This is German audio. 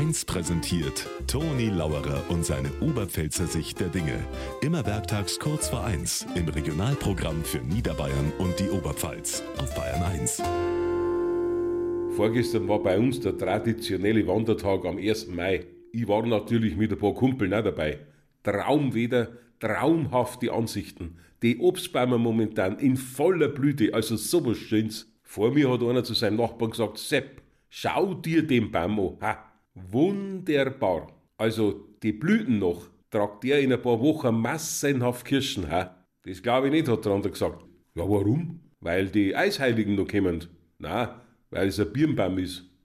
1 präsentiert Toni Lauerer und seine Oberpfälzer Sicht der Dinge. Immer werktags kurz vor 1 im Regionalprogramm für Niederbayern und die Oberpfalz auf Bayern 1. Vorgestern war bei uns der traditionelle Wandertag am 1. Mai. Ich war natürlich mit ein paar Kumpeln auch dabei. Traumwetter, traumhafte Ansichten. Die Obstbäume momentan in voller Blüte, also sowas Schönes. Vor mir hat einer zu seinem Nachbarn gesagt, Sepp, schau dir den Baum an. Ha, wunderbar. Also die Blüten noch, tragt der in ein paar Wochen massenhaft Kirschen. Ha? Das glaube ich nicht, hat der andere gesagt. Ja, warum? Weil die Eisheiligen noch kommen. Na, weil es ein Birnbaum ist.